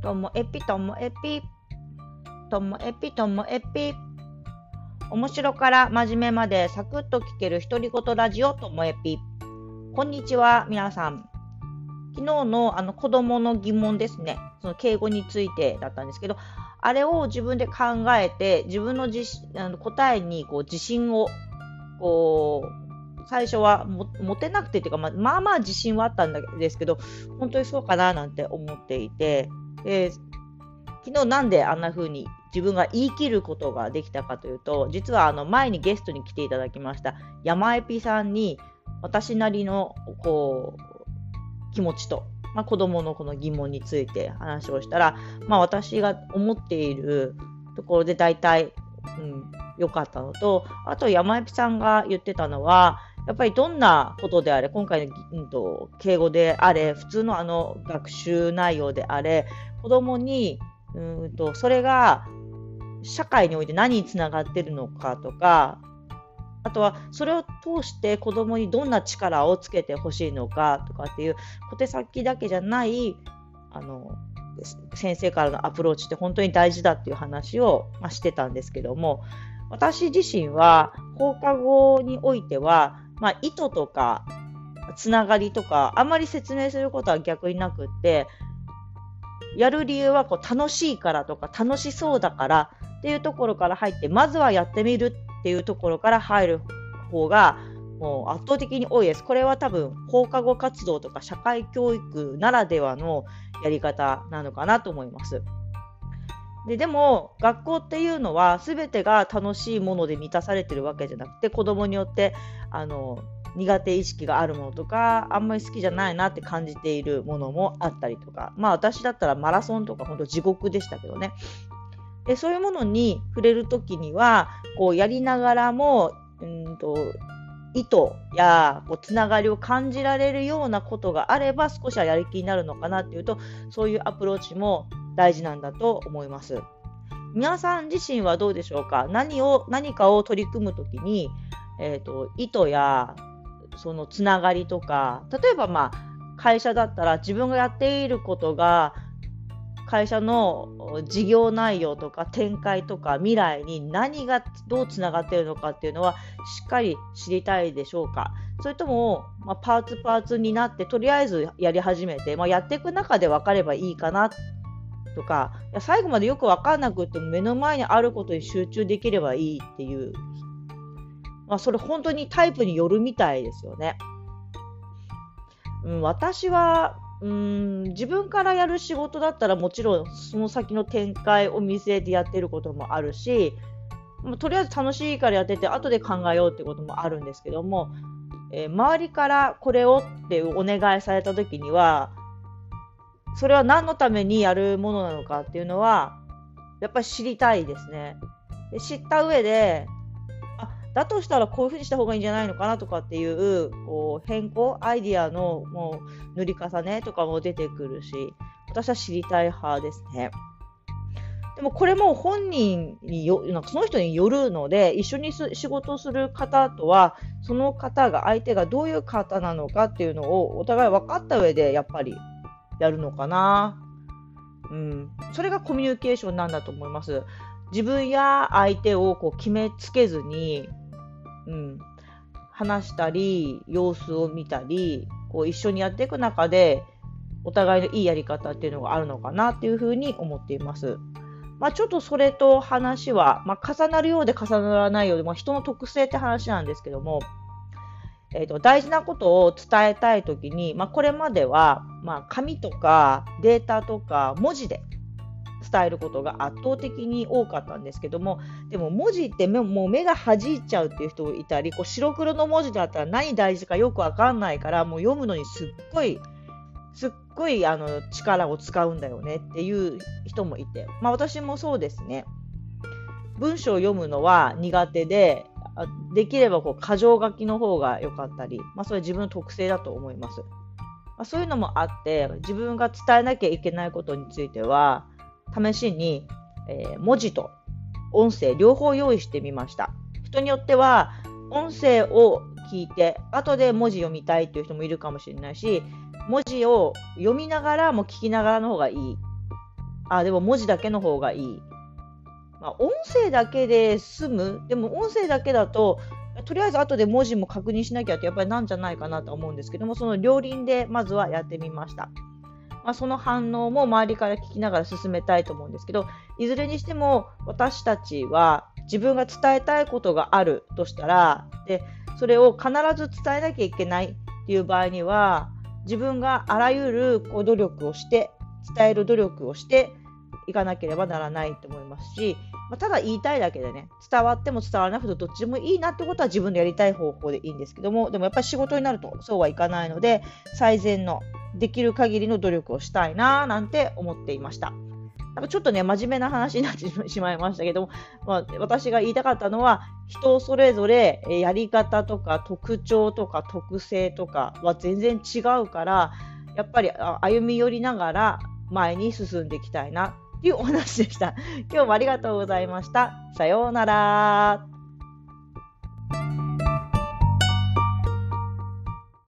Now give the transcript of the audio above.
ともえぴともえぴ。ともえぴともえぴ。面白から真面目までサクッと聞ける独り言ラジオともえぴ。こんにちは、皆さん。昨日のあの子供の疑問ですね。その敬語についてだったんですけど、あれを自分で考えて、自分のあの答えにこう自信を、こう、最初は持てなくてっていうか、まあ、まあまあ自信はあったんですけど、本当にそうかななんて思っていて、で昨日なんであんな風に自分が言い切ることができたかというと、実はあの前にゲストに来ていただきました山エピさんに私なりのこう気持ちと、まあ、子供のこの疑問について話をしたら、まあ、私が思っているところで大体、うん、良かったのと、あと山エピさんが言ってたのは、やっぱりどんなことであれ、今回の、うんと、敬語であれ、普通のあの学習内容であれ、子供に、うんと、それが社会において何につながってるのかとか、あとはそれを通して子供にどんな力をつけてほしいのかとかっていう小手先だけじゃないあの先生からのアプローチって本当に大事だっていう話を、まあ、してたんですけども私自身は放課後においてはまあ、意図とか、つながりとか、あんまり説明することは逆になくって、やる理由はこう楽しいからとか、楽しそうだからっていうところから入って、まずはやってみるっていうところから入る方が、もう圧倒的に多いです。これは多分放課後活動とか社会教育ならではのやり方なのかなと思います。ででも学校っていうのは全てが楽しいもので満たされてるわけじゃなくて子供によってあの苦手意識があるものとかあんまり好きじゃないなって感じているものもあったりとか。まあ私だったらマラソンとか本当地獄でしたけどね。でそういうものに触れる時にはこうやりながらもうんと意図やこうつながりを感じられるようなことがあれば少しはやる気になるのかなっていうとそういうアプローチも大事なんだと思います。皆さん自身はどうでしょうか？何を何かを取り組むときに、えーと、意図やそのつながりとか例えばまあ会社だったら自分がやっていることが会社の事業内容とか展開とか未来に何がどうつながっているのかっていうのはしっかり知りたいでしょうか？それとも、まあ、パーツパーツになってとりあえずやり始めて、まあ、やっていく中で分かればいいかなとかいや最後までよく分かんなくても目の前にあることに集中できればいいっていう、まあ、それ本当にタイプによるみたいですよね。うん、私はうん自分からやる仕事だったらもちろんその先の展開を見据えてやってることもあるし、まあ、とりあえず楽しいからやってて後で考えようってこともあるんですけども、えー、周りからこれをってお願いされた時にはそれは何のためにやるものなのかっていうのは、やっぱり知りたいですね。で知った上で、あ、だとしたらこういうふうにした方がいいんじゃないのかなとかっていう、こう、変更、アイディアのもう塗り重ねとかも出てくるし、私は知りたい派ですね。でもこれも本人によ、なんかその人によるので、一緒に仕事をする方とは、その方が、相手がどういう方なのかっていうのをお互い分かった上で、やっぱりやるのかな。うん。それがコミュニケーションなんだと思います。自分や相手をこう決めつけずに、うん。話したり、様子を見たり、こう一緒にやっていく中で、お互いのいいやり方っていうのがあるのかなっていうふうに思っています。まあ、ちょっとそれと話は、まあ、重なるようで重ならないようで、まあ、人の特性って話なんですけども、えーと、大事なことを伝えたいときに、まあ、これまでは、まあ、紙とかデータとか文字で伝えることが圧倒的に多かったんですけどもでも文字って目もう目が弾いちゃうっていう人いたりこう白黒の文字だったら何大事かよくわかんないからもう読むのにすっごいすっごいあの力を使うんだよねっていう人もいて、まあ、私もそうですね。文章を読むのは苦手でできればこう箇条書きの方が良かったり、まあ、それは自分の特性だと思います。まあ、そういうのもあって自分が伝えなきゃいけないことについては試しに、えー、文字と音声両方用意してみました。人によっては音声を聞いて後で文字読みたいっていう人もいるかもしれないし文字を読みながらも聞きながらの方がいいあ、でも文字だけの方がいい。まあ、音声だけで済む。でも音声だけだと、とりあえず後で文字も確認しなきゃってやっぱりなんじゃないかなと思うんですけども、その両輪でまずはやってみました。まあ、その反応も周りから聞きながら進めたいと思うんですけど、いずれにしても私たちは自分が伝えたいことがあるとしたら、でそれを必ず伝えなきゃいけないっていう場合には、自分があらゆるこう努力をして、伝える努力をしていかなければならないと思いますし、まあ、ただ言いたいだけでね、伝わっても伝わらなくてどっちでもいいなってことは自分でやりたい方法でいいんですけども、でもやっぱり仕事になるとそうはいかないので、最善のできる限りの努力をしたいななんて思っていました。なんかちょっとね、真面目な話になってしまいましたけども、まあ、私が言いたかったのは、人それぞれやり方とか特徴とか特性とかは全然違うから、やっぱり歩み寄りながら前に進んでいきたいないうお話でした。今日もありがとうございました。さようなら。